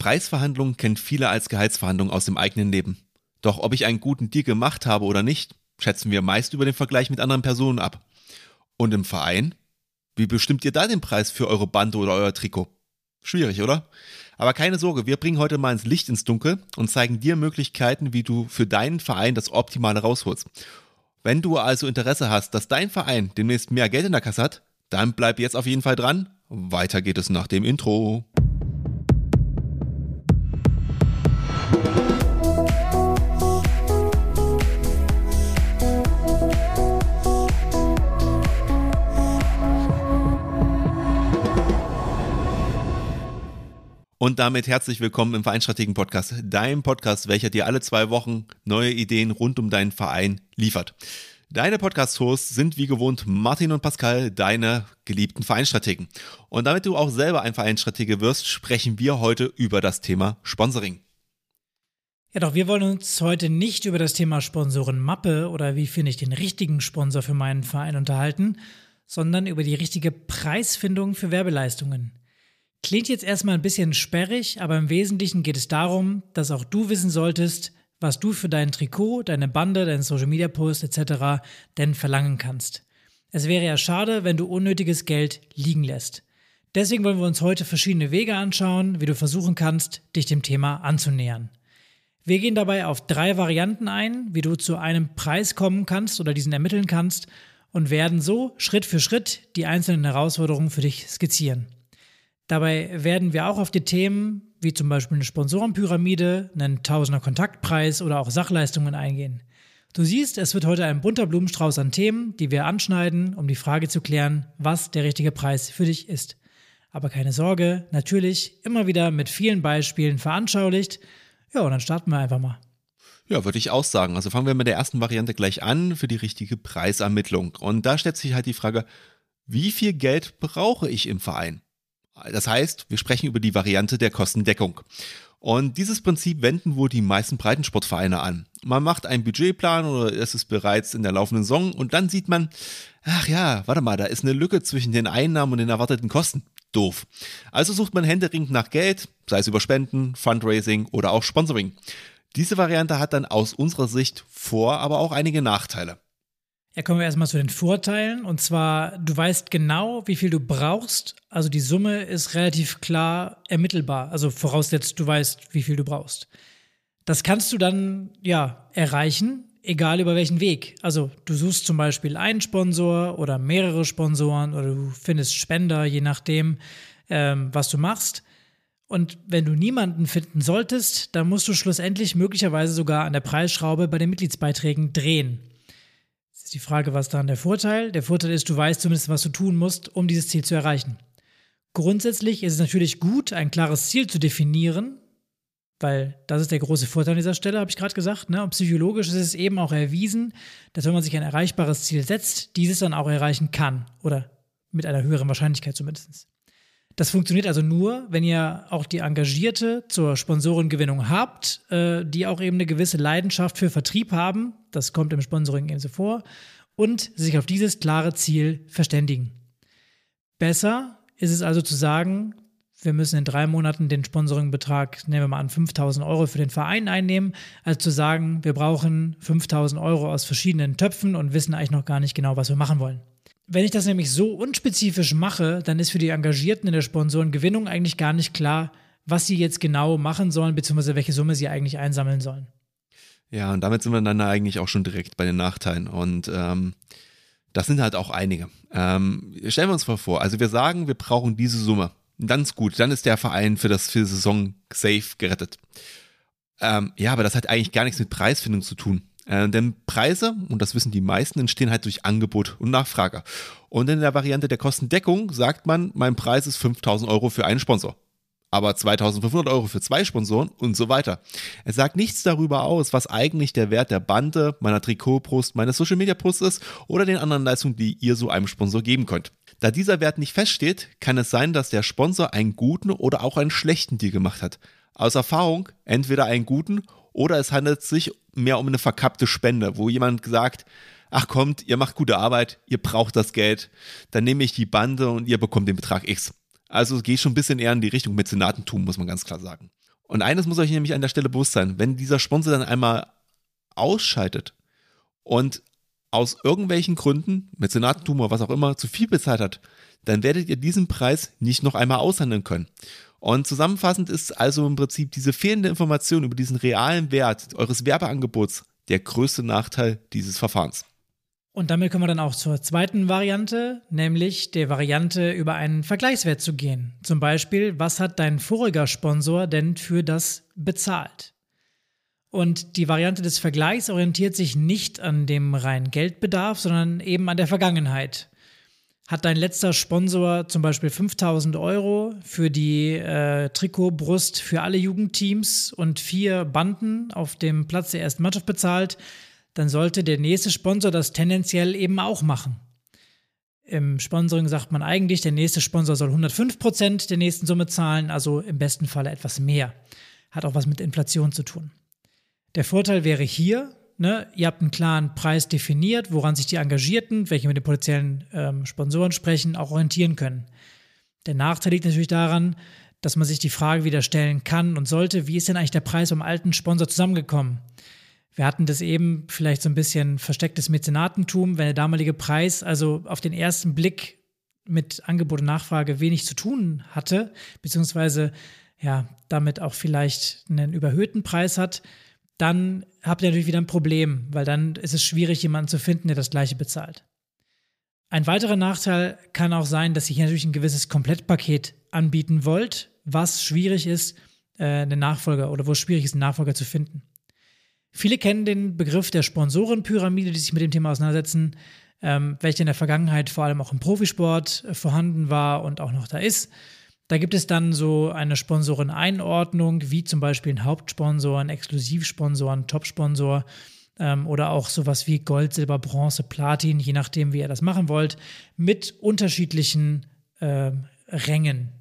Preisverhandlungen kennt viele als Gehaltsverhandlungen aus dem eigenen Leben. Doch ob ich einen guten Deal gemacht habe oder nicht, schätzen wir meist über den Vergleich mit anderen Personen ab. Und im Verein? Wie bestimmt ihr da den Preis für eure Bande oder euer Trikot? Schwierig, oder? Aber keine Sorge, wir bringen heute mal ins Licht ins Dunkel und zeigen dir Möglichkeiten, wie du für deinen Verein das Optimale rausholst. Wenn du also Interesse hast, dass dein Verein demnächst mehr Geld in der Kasse hat, dann bleib jetzt auf jeden Fall dran. Weiter geht es nach dem Intro. Und damit herzlich willkommen im Vereinstrategen Podcast, dein Podcast, welcher dir alle zwei Wochen neue Ideen rund um deinen Verein liefert. Deine Podcast-Hosts sind wie gewohnt Martin und Pascal, deine geliebten Vereinstrategen. Und damit du auch selber ein Vereinstratege wirst, sprechen wir heute über das Thema Sponsoring. Ja, doch wir wollen uns heute nicht über das Thema Sponsorenmappe oder wie finde ich den richtigen Sponsor für meinen Verein unterhalten, sondern über die richtige Preisfindung für Werbeleistungen. Klingt jetzt erstmal ein bisschen sperrig, aber im Wesentlichen geht es darum, dass auch du wissen solltest, was du für dein Trikot, deine Bande, deinen Social Media Post etc. denn verlangen kannst. Es wäre ja schade, wenn du unnötiges Geld liegen lässt. Deswegen wollen wir uns heute verschiedene Wege anschauen, wie du versuchen kannst, dich dem Thema anzunähern. Wir gehen dabei auf drei Varianten ein, wie du zu einem Preis kommen kannst oder diesen ermitteln kannst und werden so Schritt für Schritt die einzelnen Herausforderungen für dich skizzieren. Dabei werden wir auch auf die Themen wie zum Beispiel eine Sponsorenpyramide, einen Tausender Kontaktpreis oder auch Sachleistungen eingehen. Du siehst, es wird heute ein bunter Blumenstrauß an Themen, die wir anschneiden, um die Frage zu klären, was der richtige Preis für dich ist. Aber keine Sorge, natürlich immer wieder mit vielen Beispielen veranschaulicht. Ja, und dann starten wir einfach mal. Ja, würde ich auch sagen. Also fangen wir mit der ersten Variante gleich an für die richtige Preisermittlung. Und da stellt sich halt die Frage, wie viel Geld brauche ich im Verein? Das heißt, wir sprechen über die Variante der Kostendeckung. Und dieses Prinzip wenden wohl die meisten Breitensportvereine an. Man macht einen Budgetplan oder es ist bereits in der laufenden Saison und dann sieht man, ach ja, warte mal, da ist eine Lücke zwischen den Einnahmen und den erwarteten Kosten. Doof. Also sucht man händeringend nach Geld, sei es über Spenden, Fundraising oder auch Sponsoring. Diese Variante hat dann aus unserer Sicht Vor-, aber auch einige Nachteile. Ja, kommen wir erstmal zu den Vorteilen. Und zwar, du weißt genau, wie viel du brauchst. Also die Summe ist relativ klar ermittelbar. Also voraussetzt, du weißt, wie viel du brauchst. Das kannst du dann, ja, erreichen, egal über welchen Weg. Also du suchst zum Beispiel einen Sponsor oder mehrere Sponsoren oder du findest Spender, je nachdem, ähm, was du machst. Und wenn du niemanden finden solltest, dann musst du schlussendlich möglicherweise sogar an der Preisschraube bei den Mitgliedsbeiträgen drehen ist die Frage, was dann der Vorteil? Der Vorteil ist, du weißt zumindest, was du tun musst, um dieses Ziel zu erreichen. Grundsätzlich ist es natürlich gut, ein klares Ziel zu definieren, weil das ist der große Vorteil an dieser Stelle, habe ich gerade gesagt. Ne? Und psychologisch ist es eben auch erwiesen, dass wenn man sich ein erreichbares Ziel setzt, dieses dann auch erreichen kann oder mit einer höheren Wahrscheinlichkeit zumindest. Das funktioniert also nur, wenn ihr auch die Engagierte zur Sponsorengewinnung habt, äh, die auch eben eine gewisse Leidenschaft für Vertrieb haben. Das kommt im Sponsoring eben so vor. Und sich auf dieses klare Ziel verständigen. Besser ist es also zu sagen, wir müssen in drei Monaten den Sponsoringbetrag, nehmen wir mal an, 5000 Euro für den Verein einnehmen, als zu sagen, wir brauchen 5000 Euro aus verschiedenen Töpfen und wissen eigentlich noch gar nicht genau, was wir machen wollen. Wenn ich das nämlich so unspezifisch mache, dann ist für die Engagierten in der Sponsorengewinnung eigentlich gar nicht klar, was sie jetzt genau machen sollen, beziehungsweise welche Summe sie eigentlich einsammeln sollen. Ja, und damit sind wir dann eigentlich auch schon direkt bei den Nachteilen. Und ähm, das sind halt auch einige. Ähm, stellen wir uns mal vor, also wir sagen, wir brauchen diese Summe. Dann ist gut, dann ist der Verein für das für die Saison safe gerettet. Ähm, ja, aber das hat eigentlich gar nichts mit Preisfindung zu tun. Äh, denn Preise, und das wissen die meisten, entstehen halt durch Angebot und Nachfrage. Und in der Variante der Kostendeckung sagt man, mein Preis ist 5000 Euro für einen Sponsor. Aber 2500 Euro für zwei Sponsoren und so weiter. Es sagt nichts darüber aus, was eigentlich der Wert der Bande, meiner Trikotpost, meines Social Media Posts ist oder den anderen Leistungen, die ihr so einem Sponsor geben könnt. Da dieser Wert nicht feststeht, kann es sein, dass der Sponsor einen guten oder auch einen schlechten Deal gemacht hat. Aus Erfahrung entweder einen guten oder es handelt sich mehr um eine verkappte Spende, wo jemand sagt, ach kommt, ihr macht gute Arbeit, ihr braucht das Geld, dann nehme ich die Bande und ihr bekommt den Betrag X. Also geht schon ein bisschen eher in die Richtung Mäzenatentum, muss man ganz klar sagen. Und eines muss euch nämlich an der Stelle bewusst sein, wenn dieser Sponsor dann einmal ausschaltet und aus irgendwelchen Gründen, Mäzenatentum oder was auch immer, zu viel bezahlt hat, dann werdet ihr diesen Preis nicht noch einmal aushandeln können. Und zusammenfassend ist also im Prinzip diese fehlende Information über diesen realen Wert eures Werbeangebots der größte Nachteil dieses Verfahrens. Und damit kommen wir dann auch zur zweiten Variante, nämlich der Variante über einen Vergleichswert zu gehen. Zum Beispiel, was hat dein voriger Sponsor denn für das bezahlt? Und die Variante des Vergleichs orientiert sich nicht an dem reinen Geldbedarf, sondern eben an der Vergangenheit. Hat dein letzter Sponsor zum Beispiel 5000 Euro für die äh, Trikotbrust für alle Jugendteams und vier Banden auf dem Platz der ersten Mannschaft bezahlt, dann sollte der nächste Sponsor das tendenziell eben auch machen. Im Sponsoring sagt man eigentlich, der nächste Sponsor soll 105 Prozent der nächsten Summe zahlen, also im besten Falle etwas mehr. Hat auch was mit Inflation zu tun. Der Vorteil wäre hier, ne, ihr habt einen klaren Preis definiert, woran sich die Engagierten, welche mit den potenziellen ähm, Sponsoren sprechen, auch orientieren können. Der Nachteil liegt natürlich daran, dass man sich die Frage wieder stellen kann und sollte, wie ist denn eigentlich der Preis beim alten Sponsor zusammengekommen? Wir hatten das eben vielleicht so ein bisschen verstecktes Mäzenatentum, wenn der damalige Preis also auf den ersten Blick mit Angebot und Nachfrage wenig zu tun hatte, beziehungsweise ja, damit auch vielleicht einen überhöhten Preis hat, dann habt ihr natürlich wieder ein Problem, weil dann ist es schwierig, jemanden zu finden, der das gleiche bezahlt. Ein weiterer Nachteil kann auch sein, dass ihr hier natürlich ein gewisses Komplettpaket anbieten wollt, was schwierig ist, äh, einen Nachfolger oder wo es schwierig ist, einen Nachfolger zu finden. Viele kennen den Begriff der Sponsorenpyramide, die sich mit dem Thema auseinandersetzen, ähm, welche in der Vergangenheit vor allem auch im Profisport vorhanden war und auch noch da ist. Da gibt es dann so eine Sponsoreneinordnung, wie zum Beispiel ein Hauptsponsor, ein Exklusivsponsor, ein Topsponsor ähm, oder auch sowas wie Gold, Silber, Bronze, Platin, je nachdem, wie ihr das machen wollt, mit unterschiedlichen äh, Rängen,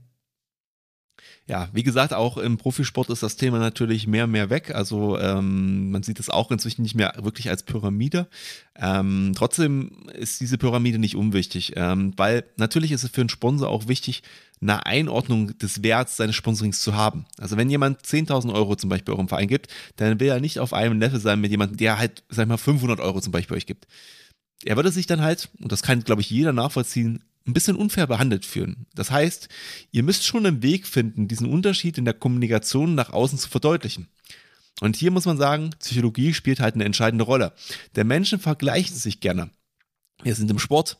ja, wie gesagt, auch im Profisport ist das Thema natürlich mehr und mehr weg. Also ähm, man sieht es auch inzwischen nicht mehr wirklich als Pyramide. Ähm, trotzdem ist diese Pyramide nicht unwichtig, ähm, weil natürlich ist es für einen Sponsor auch wichtig, eine Einordnung des Werts seines Sponsorings zu haben. Also wenn jemand 10.000 Euro zum Beispiel eurem Verein gibt, dann will er nicht auf einem Level sein mit jemandem, der halt, sag ich mal, 500 Euro zum Beispiel euch gibt. Er würde sich dann halt, und das kann, glaube ich, jeder nachvollziehen, ein bisschen unfair behandelt fühlen. Das heißt, ihr müsst schon einen Weg finden, diesen Unterschied in der Kommunikation nach außen zu verdeutlichen. Und hier muss man sagen, Psychologie spielt halt eine entscheidende Rolle. Der Menschen vergleichen sich gerne. Wir sind im Sport,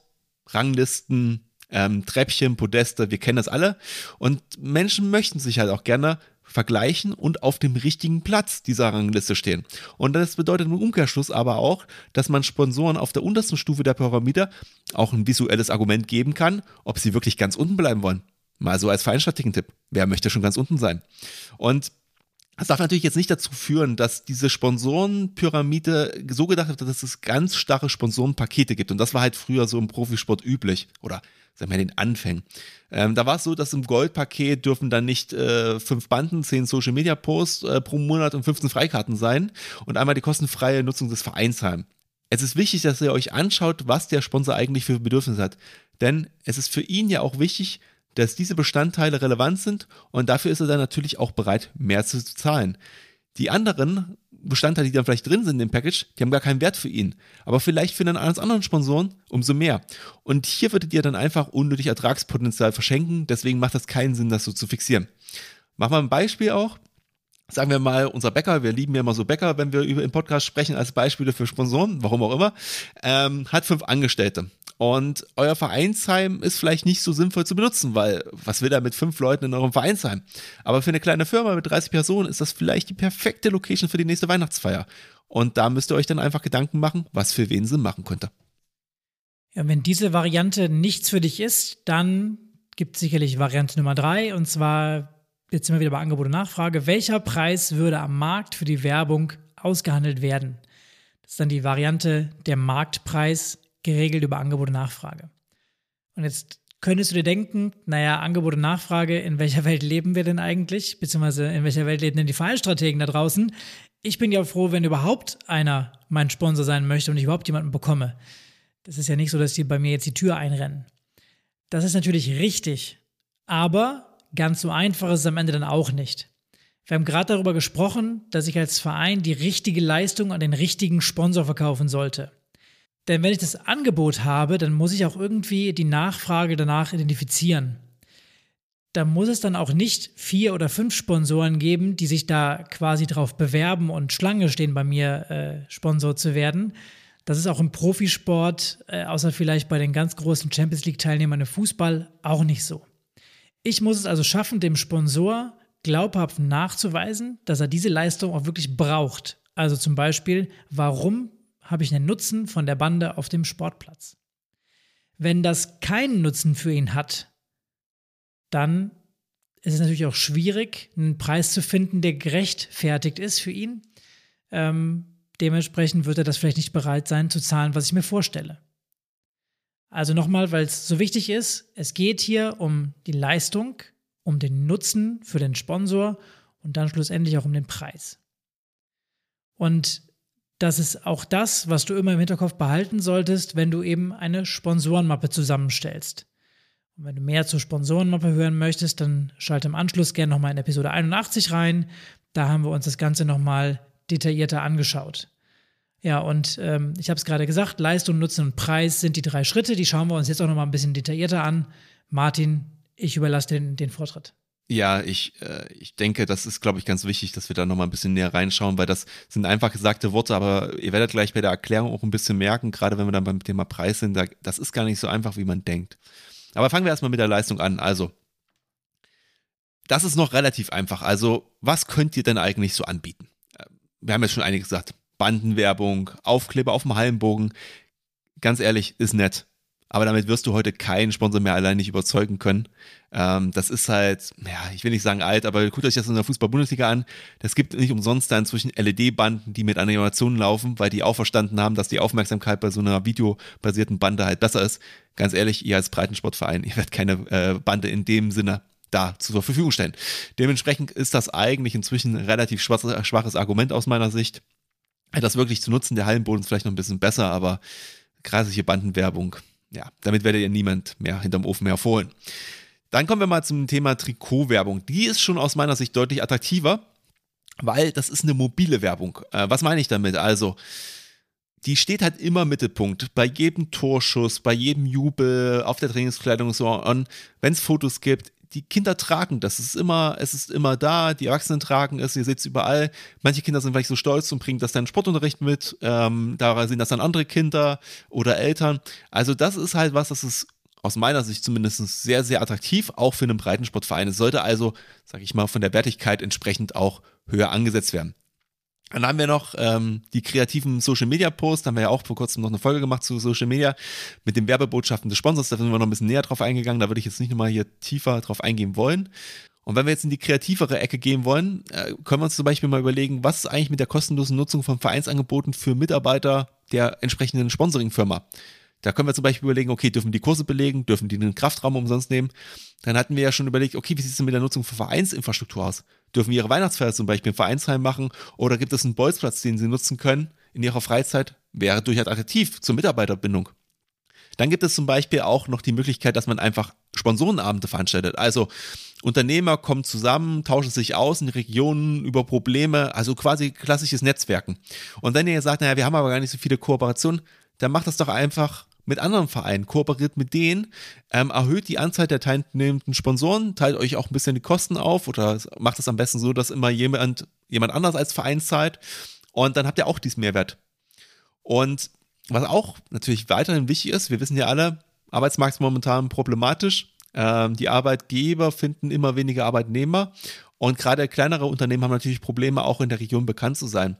Ranglisten, ähm, Treppchen, Podeste, wir kennen das alle. Und Menschen möchten sich halt auch gerne vergleichen und auf dem richtigen Platz dieser Rangliste stehen. Und das bedeutet im Umkehrschluss aber auch, dass man Sponsoren auf der untersten Stufe der Pyramide auch ein visuelles Argument geben kann, ob sie wirklich ganz unten bleiben wollen. Mal so als Tipp. Wer möchte schon ganz unten sein? Und das darf natürlich jetzt nicht dazu führen, dass diese Sponsorenpyramide so gedacht wird, dass es ganz starre Sponsorenpakete gibt. Und das war halt früher so im Profisport üblich. Oder sagen wir den Anfängen. Ähm, da war es so, dass im Goldpaket dürfen dann nicht äh, fünf Banden, zehn Social Media Posts äh, pro Monat und 15 Freikarten sein und einmal die kostenfreie Nutzung des Vereins haben. Es ist wichtig, dass ihr euch anschaut, was der Sponsor eigentlich für Bedürfnisse hat. Denn es ist für ihn ja auch wichtig, dass diese Bestandteile relevant sind und dafür ist er dann natürlich auch bereit, mehr zu zahlen. Die anderen Bestandteile, die dann vielleicht drin sind im Package, die haben gar keinen Wert für ihn. Aber vielleicht für einen anderen Sponsoren umso mehr. Und hier würdet ihr dann einfach unnötig Ertragspotenzial verschenken. Deswegen macht das keinen Sinn, das so zu fixieren. Machen wir ein Beispiel auch. Sagen wir mal, unser Bäcker, wir lieben ja immer so Bäcker, wenn wir über im Podcast sprechen, als Beispiele für Sponsoren, warum auch immer, ähm, hat fünf Angestellte. Und euer Vereinsheim ist vielleicht nicht so sinnvoll zu benutzen, weil was will er mit fünf Leuten in eurem Vereinsheim? Aber für eine kleine Firma mit 30 Personen ist das vielleicht die perfekte Location für die nächste Weihnachtsfeier. Und da müsst ihr euch dann einfach Gedanken machen, was für wen Sinn machen könnte. Ja, wenn diese Variante nichts für dich ist, dann gibt es sicherlich Variante Nummer drei. Und zwar, jetzt sind wir wieder bei Angebot und Nachfrage. Welcher Preis würde am Markt für die Werbung ausgehandelt werden? Das ist dann die Variante der Marktpreis geregelt über Angebot und Nachfrage. Und jetzt könntest du dir denken, naja, Angebot und Nachfrage, in welcher Welt leben wir denn eigentlich? Beziehungsweise in welcher Welt leben denn die Verhaltensstrategen da draußen? Ich bin ja froh, wenn überhaupt einer mein Sponsor sein möchte und ich überhaupt jemanden bekomme. Das ist ja nicht so, dass die bei mir jetzt die Tür einrennen. Das ist natürlich richtig. Aber ganz so einfach ist es am Ende dann auch nicht. Wir haben gerade darüber gesprochen, dass ich als Verein die richtige Leistung an den richtigen Sponsor verkaufen sollte. Denn wenn ich das Angebot habe, dann muss ich auch irgendwie die Nachfrage danach identifizieren. Da muss es dann auch nicht vier oder fünf Sponsoren geben, die sich da quasi drauf bewerben und Schlange stehen, bei mir äh, Sponsor zu werden. Das ist auch im Profisport, äh, außer vielleicht bei den ganz großen Champions League-Teilnehmern im Fußball, auch nicht so. Ich muss es also schaffen, dem Sponsor glaubhaft nachzuweisen, dass er diese Leistung auch wirklich braucht. Also zum Beispiel, warum habe ich einen Nutzen von der Bande auf dem Sportplatz? Wenn das keinen Nutzen für ihn hat, dann ist es natürlich auch schwierig, einen Preis zu finden, der gerechtfertigt ist für ihn. Ähm, dementsprechend wird er das vielleicht nicht bereit sein zu zahlen, was ich mir vorstelle. Also nochmal, weil es so wichtig ist, es geht hier um die Leistung, um den Nutzen für den Sponsor und dann schlussendlich auch um den Preis. Und das ist auch das, was du immer im Hinterkopf behalten solltest, wenn du eben eine Sponsorenmappe zusammenstellst. Und wenn du mehr zur Sponsorenmappe hören möchtest, dann schalte im Anschluss gerne nochmal in Episode 81 rein. Da haben wir uns das Ganze nochmal detaillierter angeschaut. Ja, und ähm, ich habe es gerade gesagt, Leistung, Nutzen und Preis sind die drei Schritte. Die schauen wir uns jetzt auch nochmal ein bisschen detaillierter an. Martin, ich überlasse den, den Vortritt. Ja, ich, äh, ich denke, das ist, glaube ich, ganz wichtig, dass wir da nochmal ein bisschen näher reinschauen, weil das sind einfach gesagte Worte, aber ihr werdet gleich bei der Erklärung auch ein bisschen merken, gerade wenn wir dann beim Thema Preis sind, da, das ist gar nicht so einfach, wie man denkt. Aber fangen wir erstmal mit der Leistung an. Also, das ist noch relativ einfach. Also, was könnt ihr denn eigentlich so anbieten? Äh, wir haben jetzt schon einiges gesagt. Bandenwerbung, Aufkleber auf dem Hallenbogen. Ganz ehrlich, ist nett. Aber damit wirst du heute keinen Sponsor mehr allein nicht überzeugen können. Ähm, das ist halt, ja, ich will nicht sagen alt, aber guckt euch das in der Fußball-Bundesliga an. Das gibt nicht umsonst da inzwischen LED-Banden, die mit Animationen laufen, weil die auch verstanden haben, dass die Aufmerksamkeit bei so einer videobasierten Bande halt besser ist. Ganz ehrlich, ihr als Breitensportverein, ihr werdet keine äh, Bande in dem Sinne da zur Verfügung stellen. Dementsprechend ist das eigentlich inzwischen ein relativ schwaches, schwaches Argument aus meiner Sicht. Das wirklich zu nutzen, der Hallenboden ist vielleicht noch ein bisschen besser, aber kreisliche Bandenwerbung, ja, damit werdet ihr niemand mehr hinterm Ofen hervorholen. Dann kommen wir mal zum Thema Trikotwerbung. Die ist schon aus meiner Sicht deutlich attraktiver, weil das ist eine mobile Werbung. Äh, was meine ich damit? Also, die steht halt immer im Mittelpunkt. Bei jedem Torschuss, bei jedem Jubel, auf der Trainingskleidung so. Und wenn es Fotos gibt, die Kinder tragen das. Es ist immer, es ist immer da, die Erwachsenen tragen es, ihr seht es überall. Manche Kinder sind vielleicht so stolz und bringen das dann Sportunterricht mit. Ähm, da sind das dann andere Kinder oder Eltern. Also das ist halt was, das ist aus meiner Sicht zumindest sehr, sehr attraktiv, auch für einen Breitensportverein. Es sollte also, sag ich mal, von der Wertigkeit entsprechend auch höher angesetzt werden. Dann haben wir noch ähm, die kreativen Social Media Posts, da haben wir ja auch vor kurzem noch eine Folge gemacht zu Social Media mit den Werbebotschaften des Sponsors, da sind wir noch ein bisschen näher drauf eingegangen, da würde ich jetzt nicht nochmal hier tiefer drauf eingehen wollen. Und wenn wir jetzt in die kreativere Ecke gehen wollen, äh, können wir uns zum Beispiel mal überlegen, was ist eigentlich mit der kostenlosen Nutzung von Vereinsangeboten für Mitarbeiter der entsprechenden Sponsoringfirma? Da können wir zum Beispiel überlegen, okay, dürfen die Kurse belegen, dürfen die einen Kraftraum umsonst nehmen? Dann hatten wir ja schon überlegt, okay, wie sieht es denn mit der Nutzung von Vereinsinfrastruktur aus? Dürfen wir ihre Weihnachtsfeier zum Beispiel im Vereinsheim machen oder gibt es einen Bolzplatz, den sie nutzen können in ihrer Freizeit? Wäre durchaus attraktiv zur Mitarbeiterbindung. Dann gibt es zum Beispiel auch noch die Möglichkeit, dass man einfach Sponsorenabende veranstaltet. Also Unternehmer kommen zusammen, tauschen sich aus in Regionen über Probleme, also quasi klassisches Netzwerken. Und wenn ihr sagt, naja, wir haben aber gar nicht so viele Kooperationen, dann macht das doch einfach mit anderen Vereinen, kooperiert mit denen, ähm, erhöht die Anzahl der teilnehmenden Sponsoren, teilt euch auch ein bisschen die Kosten auf oder macht es am besten so, dass immer jemand, jemand anders als Verein zahlt und dann habt ihr auch diesen Mehrwert. Und was auch natürlich weiterhin wichtig ist, wir wissen ja alle, Arbeitsmarkt ist momentan problematisch. Ähm, die Arbeitgeber finden immer weniger Arbeitnehmer und gerade kleinere Unternehmen haben natürlich Probleme, auch in der Region bekannt zu sein.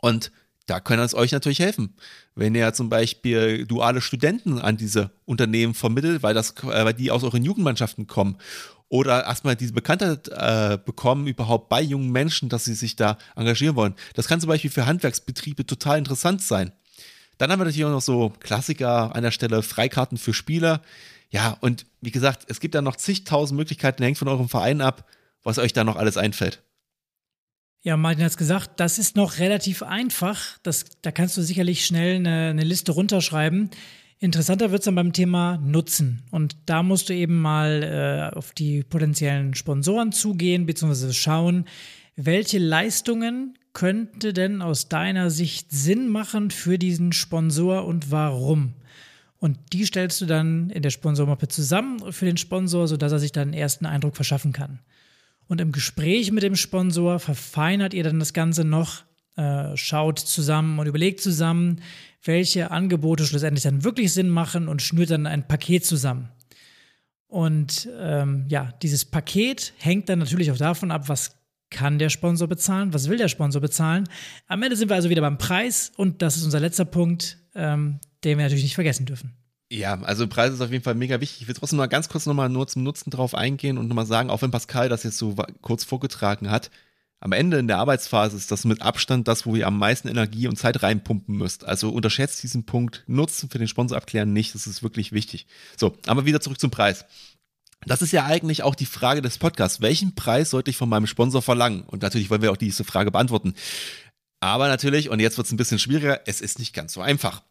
Und da können es euch natürlich helfen. Wenn ihr zum Beispiel duale Studenten an diese Unternehmen vermittelt, weil, das, äh, weil die aus euren Jugendmannschaften kommen oder erstmal diese Bekanntheit äh, bekommen überhaupt bei jungen Menschen, dass sie sich da engagieren wollen. Das kann zum Beispiel für Handwerksbetriebe total interessant sein. Dann haben wir natürlich auch noch so Klassiker an der Stelle, Freikarten für Spieler. Ja, und wie gesagt, es gibt da noch zigtausend Möglichkeiten, hängt von eurem Verein ab, was euch da noch alles einfällt. Ja, Martin hat es gesagt, das ist noch relativ einfach. Das, da kannst du sicherlich schnell eine, eine Liste runterschreiben. Interessanter wird es dann beim Thema Nutzen. Und da musst du eben mal äh, auf die potenziellen Sponsoren zugehen, beziehungsweise schauen, welche Leistungen könnte denn aus deiner Sicht Sinn machen für diesen Sponsor und warum? Und die stellst du dann in der Sponsormappe zusammen für den Sponsor, sodass er sich dann einen ersten Eindruck verschaffen kann. Und im Gespräch mit dem Sponsor verfeinert ihr dann das Ganze noch, äh, schaut zusammen und überlegt zusammen, welche Angebote schlussendlich dann wirklich Sinn machen und schnürt dann ein Paket zusammen. Und ähm, ja, dieses Paket hängt dann natürlich auch davon ab, was kann der Sponsor bezahlen, was will der Sponsor bezahlen. Am Ende sind wir also wieder beim Preis und das ist unser letzter Punkt, ähm, den wir natürlich nicht vergessen dürfen. Ja, also Preis ist auf jeden Fall mega wichtig. Ich will trotzdem mal ganz kurz nochmal nur zum Nutzen drauf eingehen und nochmal sagen, auch wenn Pascal das jetzt so kurz vorgetragen hat, am Ende in der Arbeitsphase ist das mit Abstand das, wo ihr am meisten Energie und Zeit reinpumpen müsst. Also unterschätzt diesen Punkt Nutzen für den Sponsor abklären nicht. Das ist wirklich wichtig. So, aber wieder zurück zum Preis. Das ist ja eigentlich auch die Frage des Podcasts. Welchen Preis sollte ich von meinem Sponsor verlangen? Und natürlich wollen wir auch diese Frage beantworten. Aber natürlich, und jetzt wird es ein bisschen schwieriger, es ist nicht ganz so einfach.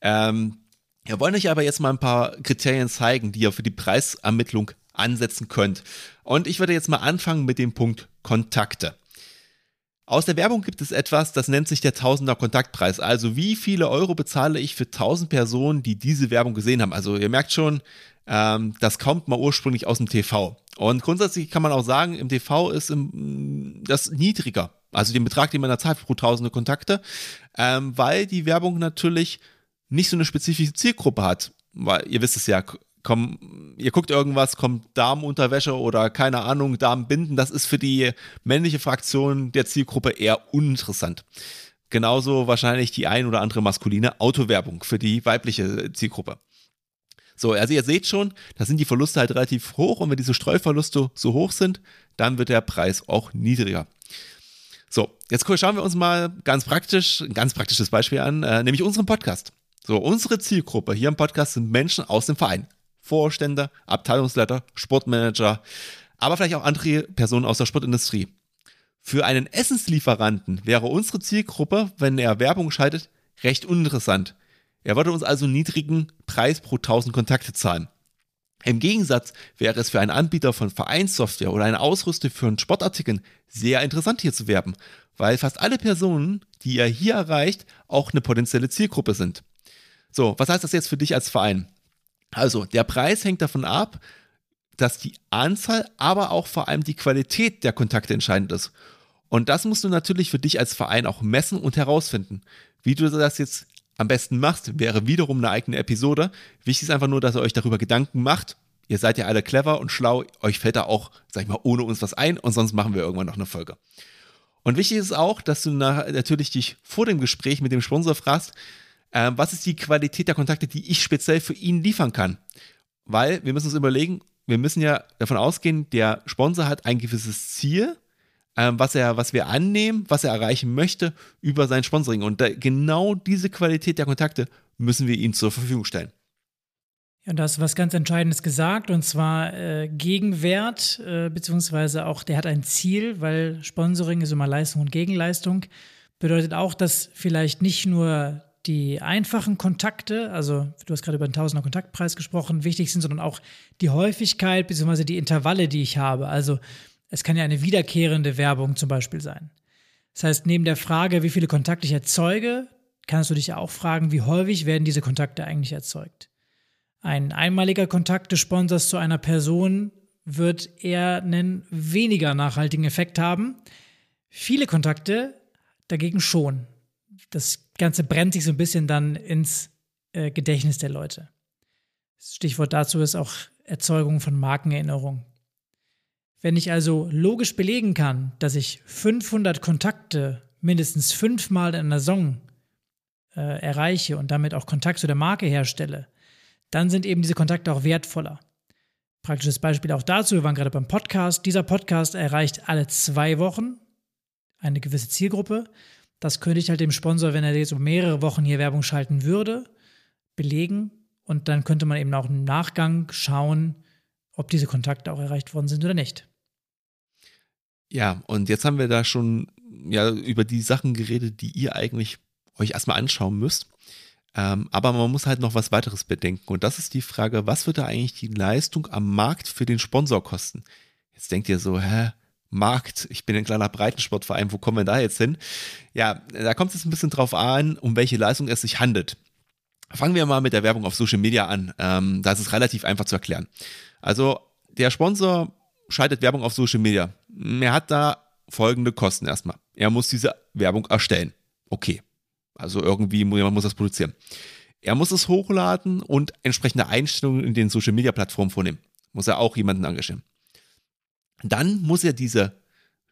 Ähm, wir wollen euch aber jetzt mal ein paar Kriterien zeigen, die ihr für die Preisermittlung ansetzen könnt. Und ich würde jetzt mal anfangen mit dem Punkt Kontakte. Aus der Werbung gibt es etwas, das nennt sich der Tausender Kontaktpreis. Also wie viele Euro bezahle ich für 1000 Personen, die diese Werbung gesehen haben? Also ihr merkt schon, ähm, das kommt mal ursprünglich aus dem TV. Und grundsätzlich kann man auch sagen, im TV ist im, das niedriger. Also den Betrag, den man da zahlt pro tausende Kontakte, ähm, weil die Werbung natürlich nicht so eine spezifische Zielgruppe hat. Weil ihr wisst es ja, komm, ihr guckt irgendwas, kommt Damenunterwäsche oder keine Ahnung, Damenbinden, das ist für die männliche Fraktion der Zielgruppe eher uninteressant. Genauso wahrscheinlich die ein oder andere maskuline Autowerbung für die weibliche Zielgruppe. So, also ihr seht schon, da sind die Verluste halt relativ hoch und wenn diese Streuverluste so hoch sind, dann wird der Preis auch niedriger. So, jetzt schauen wir uns mal ganz praktisch, ein ganz praktisches Beispiel an, äh, nämlich unseren Podcast. So, unsere Zielgruppe hier im Podcast sind Menschen aus dem Verein. Vorstände, Abteilungsleiter, Sportmanager, aber vielleicht auch andere Personen aus der Sportindustrie. Für einen Essenslieferanten wäre unsere Zielgruppe, wenn er Werbung schaltet, recht uninteressant. Er würde uns also niedrigen Preis pro 1000 Kontakte zahlen. Im Gegensatz wäre es für einen Anbieter von Vereinssoftware oder eine Ausrüstung für einen Sportartikeln sehr interessant hier zu werben, weil fast alle Personen, die er hier erreicht, auch eine potenzielle Zielgruppe sind. So, was heißt das jetzt für dich als Verein? Also, der Preis hängt davon ab, dass die Anzahl, aber auch vor allem die Qualität der Kontakte entscheidend ist. Und das musst du natürlich für dich als Verein auch messen und herausfinden. Wie du das jetzt am besten machst, wäre wiederum eine eigene Episode. Wichtig ist einfach nur, dass ihr euch darüber Gedanken macht. Ihr seid ja alle clever und schlau. Euch fällt da auch, sag ich mal, ohne uns was ein und sonst machen wir irgendwann noch eine Folge. Und wichtig ist auch, dass du natürlich dich vor dem Gespräch mit dem Sponsor fragst, äh, was ist die Qualität der Kontakte, die ich speziell für ihn liefern kann? Weil wir müssen uns überlegen, wir müssen ja davon ausgehen, der Sponsor hat ein gewisses Ziel, ähm, was er, was wir annehmen, was er erreichen möchte über sein Sponsoring. Und da, genau diese Qualität der Kontakte müssen wir ihm zur Verfügung stellen. Ja, da hast du was ganz Entscheidendes gesagt, und zwar äh, Gegenwert, äh, beziehungsweise auch der hat ein Ziel, weil Sponsoring ist immer Leistung und Gegenleistung. Bedeutet auch, dass vielleicht nicht nur die einfachen Kontakte, also du hast gerade über den Tausender Kontaktpreis gesprochen, wichtig sind, sondern auch die Häufigkeit bzw. die Intervalle, die ich habe. Also es kann ja eine wiederkehrende Werbung zum Beispiel sein. Das heißt, neben der Frage, wie viele Kontakte ich erzeuge, kannst du dich auch fragen, wie häufig werden diese Kontakte eigentlich erzeugt. Ein einmaliger Kontakt des Sponsors zu einer Person wird eher einen weniger nachhaltigen Effekt haben. Viele Kontakte dagegen schon das Ganze brennt sich so ein bisschen dann ins äh, Gedächtnis der Leute. Stichwort dazu ist auch Erzeugung von Markenerinnerung. Wenn ich also logisch belegen kann, dass ich 500 Kontakte mindestens fünfmal in einer Song äh, erreiche und damit auch Kontakt zu der Marke herstelle, dann sind eben diese Kontakte auch wertvoller. Praktisches Beispiel auch dazu, wir waren gerade beim Podcast. Dieser Podcast erreicht alle zwei Wochen eine gewisse Zielgruppe das könnte ich halt dem Sponsor, wenn er jetzt um mehrere Wochen hier Werbung schalten würde, belegen. Und dann könnte man eben auch im Nachgang schauen, ob diese Kontakte auch erreicht worden sind oder nicht. Ja, und jetzt haben wir da schon ja, über die Sachen geredet, die ihr eigentlich euch erstmal anschauen müsst. Ähm, aber man muss halt noch was weiteres bedenken. Und das ist die Frage, was wird da eigentlich die Leistung am Markt für den Sponsor kosten? Jetzt denkt ihr so, hä? Markt, ich bin ein kleiner Breitensportverein, wo kommen wir da jetzt hin? Ja, da kommt es ein bisschen drauf an, um welche Leistung es sich handelt. Fangen wir mal mit der Werbung auf Social Media an. Ähm, das ist relativ einfach zu erklären. Also der Sponsor schaltet Werbung auf Social Media. Er hat da folgende Kosten erstmal. Er muss diese Werbung erstellen. Okay. Also irgendwie muss man muss das produzieren. Er muss es hochladen und entsprechende Einstellungen in den Social Media Plattformen vornehmen. Muss er auch jemanden engagieren. Dann muss er diese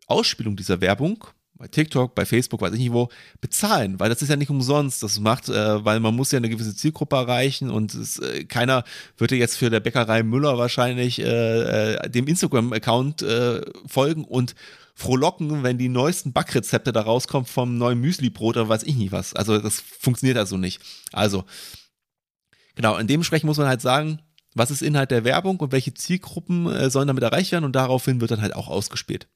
Ausspielung dieser Werbung bei TikTok, bei Facebook, weiß ich nicht wo, bezahlen, weil das ist ja nicht umsonst. Das macht, äh, weil man muss ja eine gewisse Zielgruppe erreichen und es, äh, keiner würde jetzt für der Bäckerei Müller wahrscheinlich äh, äh, dem Instagram-Account äh, folgen und frohlocken, wenn die neuesten Backrezepte da rauskommen vom neuen Müsli-Brot oder weiß ich nicht was. Also das funktioniert also nicht. Also, genau, in dementsprechend muss man halt sagen, was ist Inhalt der Werbung und welche Zielgruppen äh, sollen damit erreicht werden und daraufhin wird dann halt auch ausgespielt.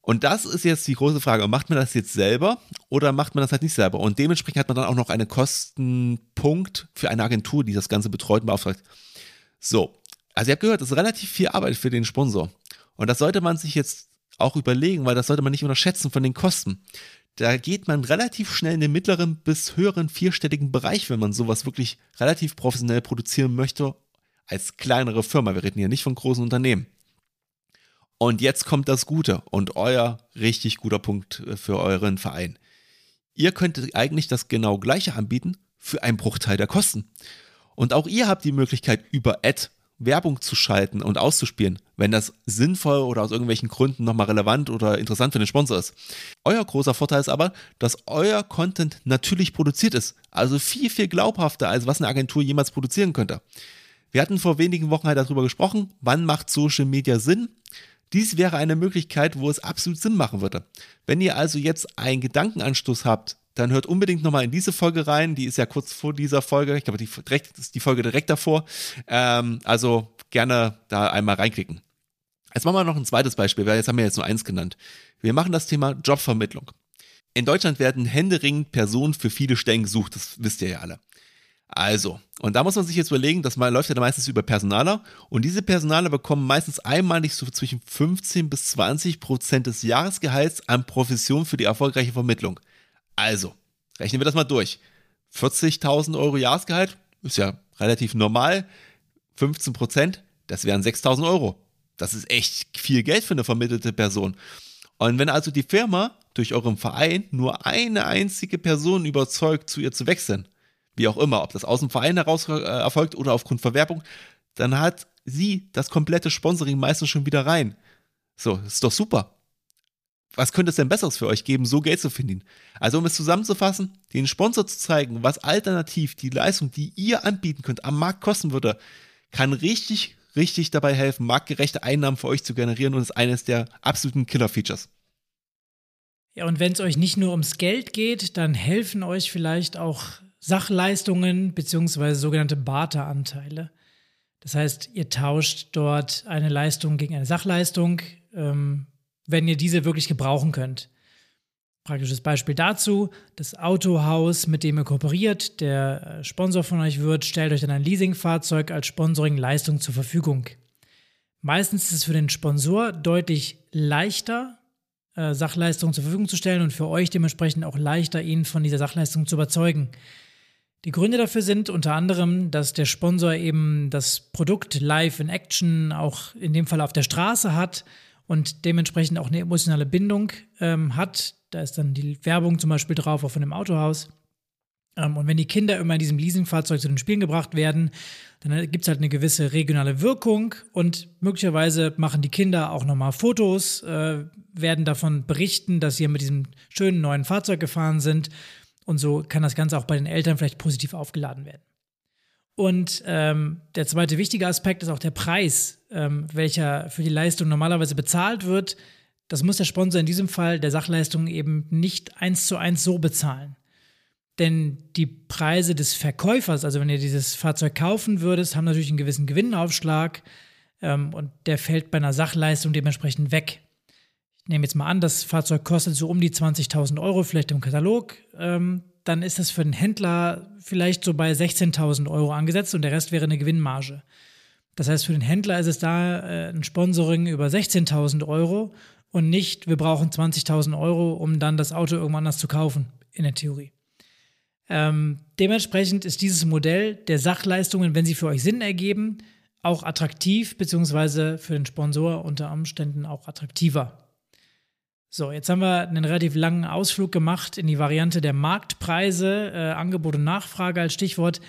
Und das ist jetzt die große Frage, macht man das jetzt selber oder macht man das halt nicht selber? Und dementsprechend hat man dann auch noch einen Kostenpunkt für eine Agentur, die das Ganze betreut und beauftragt. So, also ihr habt gehört, das ist relativ viel Arbeit für den Sponsor. Und das sollte man sich jetzt auch überlegen, weil das sollte man nicht unterschätzen von den Kosten. Da geht man relativ schnell in den mittleren bis höheren vierstelligen Bereich, wenn man sowas wirklich relativ professionell produzieren möchte als kleinere Firma. Wir reden hier nicht von großen Unternehmen. Und jetzt kommt das Gute und euer richtig guter Punkt äh, für euren Verein. Ihr könntet eigentlich das genau gleiche anbieten für einen Bruchteil der Kosten. Und auch ihr habt die Möglichkeit, über Ad Werbung zu schalten und auszuspielen, wenn das sinnvoll oder aus irgendwelchen Gründen nochmal relevant oder interessant für den Sponsor ist. Euer großer Vorteil ist aber, dass euer Content natürlich produziert ist. Also viel, viel glaubhafter, als was eine Agentur jemals produzieren könnte. Wir hatten vor wenigen Wochen halt darüber gesprochen, wann macht Social Media Sinn. Dies wäre eine Möglichkeit, wo es absolut Sinn machen würde. Wenn ihr also jetzt einen Gedankenanstoß habt, dann hört unbedingt nochmal in diese Folge rein. Die ist ja kurz vor dieser Folge. Ich glaube, die direkt, ist die Folge direkt davor. Ähm, also gerne da einmal reinklicken. Jetzt machen wir noch ein zweites Beispiel, weil jetzt haben wir jetzt nur eins genannt. Wir machen das Thema Jobvermittlung. In Deutschland werden händeringend Personen für viele Stellen gesucht, das wisst ihr ja alle. Also, und da muss man sich jetzt überlegen, das läuft ja meistens über Personaler und diese Personaler bekommen meistens einmalig so zwischen 15 bis 20 Prozent des Jahresgehalts an Provision für die erfolgreiche Vermittlung. Also, rechnen wir das mal durch. 40.000 Euro Jahresgehalt ist ja relativ normal. 15 Prozent, das wären 6.000 Euro. Das ist echt viel Geld für eine vermittelte Person. Und wenn also die Firma durch euren Verein nur eine einzige Person überzeugt, zu ihr zu wechseln, wie auch immer, ob das aus dem Verein heraus äh, erfolgt oder aufgrund Verwerbung, dann hat sie das komplette Sponsoring meistens schon wieder rein. So, ist doch super. Was könnte es denn Besseres für euch geben, so Geld zu finden? Also, um es zusammenzufassen, den Sponsor zu zeigen, was alternativ die Leistung, die ihr anbieten könnt, am Markt kosten würde, kann richtig, richtig dabei helfen, marktgerechte Einnahmen für euch zu generieren und ist eines der absoluten Killer-Features. Ja, und wenn es euch nicht nur ums Geld geht, dann helfen euch vielleicht auch Sachleistungen bzw. sogenannte Barteranteile. Das heißt, ihr tauscht dort eine Leistung gegen eine Sachleistung, ähm, wenn ihr diese wirklich gebrauchen könnt. Praktisches Beispiel dazu, das Autohaus, mit dem ihr kooperiert, der äh, Sponsor von euch wird, stellt euch dann ein Leasingfahrzeug als Sponsoring-Leistung zur Verfügung. Meistens ist es für den Sponsor deutlich leichter, äh, Sachleistungen zur Verfügung zu stellen und für euch dementsprechend auch leichter, ihn von dieser Sachleistung zu überzeugen. Die Gründe dafür sind unter anderem, dass der Sponsor eben das Produkt live in Action auch in dem Fall auf der Straße hat und dementsprechend auch eine emotionale Bindung ähm, hat. Da ist dann die Werbung zum Beispiel drauf, auch von dem Autohaus. Ähm, und wenn die Kinder immer in diesem Leasingfahrzeug zu den Spielen gebracht werden, dann gibt es halt eine gewisse regionale Wirkung und möglicherweise machen die Kinder auch nochmal Fotos, äh, werden davon berichten, dass sie mit diesem schönen neuen Fahrzeug gefahren sind und so kann das Ganze auch bei den Eltern vielleicht positiv aufgeladen werden. Und ähm, der zweite wichtige Aspekt ist auch der Preis, ähm, welcher für die Leistung normalerweise bezahlt wird. Das muss der Sponsor in diesem Fall der Sachleistung eben nicht eins zu eins so bezahlen. Denn die Preise des Verkäufers, also wenn ihr dieses Fahrzeug kaufen würdest, haben natürlich einen gewissen Gewinnaufschlag ähm, und der fällt bei einer Sachleistung dementsprechend weg nehme jetzt mal an, das Fahrzeug kostet so um die 20.000 Euro, vielleicht im Katalog. Ähm, dann ist das für den Händler vielleicht so bei 16.000 Euro angesetzt und der Rest wäre eine Gewinnmarge. Das heißt, für den Händler ist es da äh, ein Sponsoring über 16.000 Euro und nicht, wir brauchen 20.000 Euro, um dann das Auto irgendwann anders zu kaufen, in der Theorie. Ähm, dementsprechend ist dieses Modell der Sachleistungen, wenn sie für euch Sinn ergeben, auch attraktiv, beziehungsweise für den Sponsor unter Umständen auch attraktiver. So, jetzt haben wir einen relativ langen Ausflug gemacht in die Variante der Marktpreise, äh, Angebot und Nachfrage als Stichwort.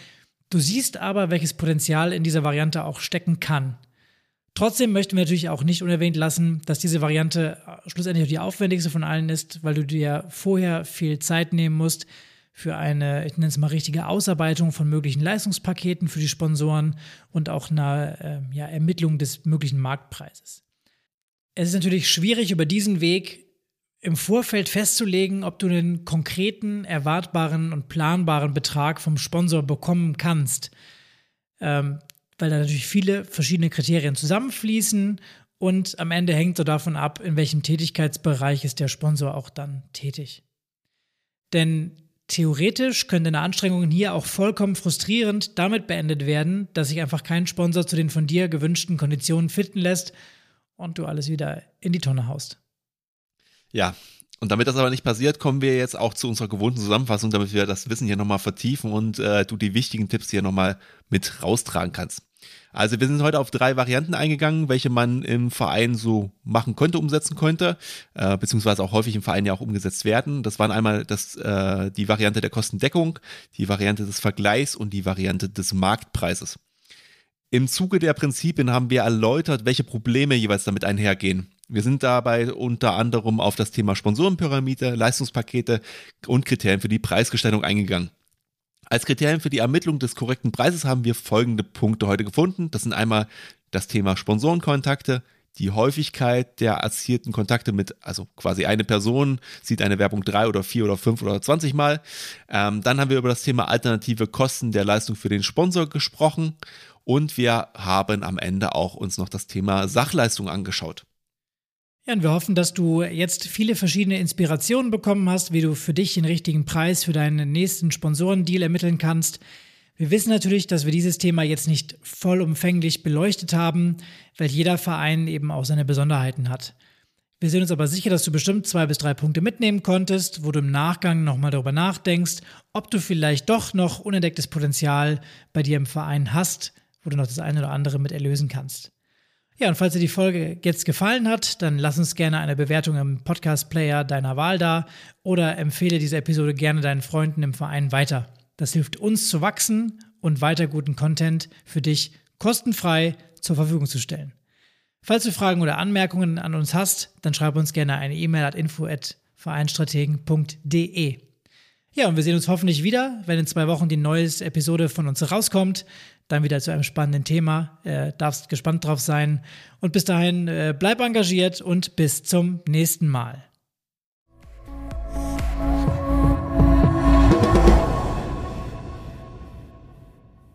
Du siehst aber, welches Potenzial in dieser Variante auch stecken kann. Trotzdem möchten wir natürlich auch nicht unerwähnt lassen, dass diese Variante äh, schlussendlich auch die aufwendigste von allen ist, weil du dir vorher viel Zeit nehmen musst für eine, ich nenne es mal richtige Ausarbeitung von möglichen Leistungspaketen für die Sponsoren und auch eine äh, ja, Ermittlung des möglichen Marktpreises. Es ist natürlich schwierig, über diesen Weg im Vorfeld festzulegen, ob du einen konkreten, erwartbaren und planbaren Betrag vom Sponsor bekommen kannst. Ähm, weil da natürlich viele verschiedene Kriterien zusammenfließen und am Ende hängt so davon ab, in welchem Tätigkeitsbereich ist der Sponsor auch dann tätig. Denn theoretisch können deine Anstrengungen hier auch vollkommen frustrierend damit beendet werden, dass sich einfach kein Sponsor zu den von dir gewünschten Konditionen finden lässt und du alles wieder in die Tonne haust. Ja, und damit das aber nicht passiert, kommen wir jetzt auch zu unserer gewohnten Zusammenfassung, damit wir das Wissen hier nochmal vertiefen und äh, du die wichtigen Tipps hier nochmal mit raustragen kannst. Also wir sind heute auf drei Varianten eingegangen, welche man im Verein so machen könnte, umsetzen könnte, äh, beziehungsweise auch häufig im Verein ja auch umgesetzt werden. Das waren einmal das, äh, die Variante der Kostendeckung, die Variante des Vergleichs und die Variante des Marktpreises. Im Zuge der Prinzipien haben wir erläutert, welche Probleme jeweils damit einhergehen. Wir sind dabei unter anderem auf das Thema Sponsorenpyramide, Leistungspakete und Kriterien für die Preisgestaltung eingegangen. Als Kriterien für die Ermittlung des korrekten Preises haben wir folgende Punkte heute gefunden. Das sind einmal das Thema Sponsorenkontakte, die Häufigkeit der erzielten Kontakte mit, also quasi eine Person sieht eine Werbung drei oder vier oder fünf oder zwanzig Mal. Ähm, dann haben wir über das Thema alternative Kosten der Leistung für den Sponsor gesprochen und wir haben am Ende auch uns noch das Thema Sachleistung angeschaut. Ja, und wir hoffen, dass du jetzt viele verschiedene Inspirationen bekommen hast, wie du für dich den richtigen Preis für deinen nächsten Sponsorendeal ermitteln kannst. Wir wissen natürlich, dass wir dieses Thema jetzt nicht vollumfänglich beleuchtet haben, weil jeder Verein eben auch seine Besonderheiten hat. Wir sind uns aber sicher, dass du bestimmt zwei bis drei Punkte mitnehmen konntest, wo du im Nachgang nochmal darüber nachdenkst, ob du vielleicht doch noch unentdecktes Potenzial bei dir im Verein hast, wo du noch das eine oder andere mit erlösen kannst. Ja, und falls dir die Folge jetzt gefallen hat, dann lass uns gerne eine Bewertung im Podcast-Player deiner Wahl da oder empfehle diese Episode gerne deinen Freunden im Verein weiter. Das hilft uns zu wachsen und weiter guten Content für dich kostenfrei zur Verfügung zu stellen. Falls du Fragen oder Anmerkungen an uns hast, dann schreib uns gerne eine E-Mail at info@vereinstrategen.de. Ja, und wir sehen uns hoffentlich wieder, wenn in zwei Wochen die neue Episode von uns rauskommt dann wieder zu einem spannenden Thema. Äh, darfst gespannt drauf sein. Und bis dahin, äh, bleib engagiert und bis zum nächsten Mal.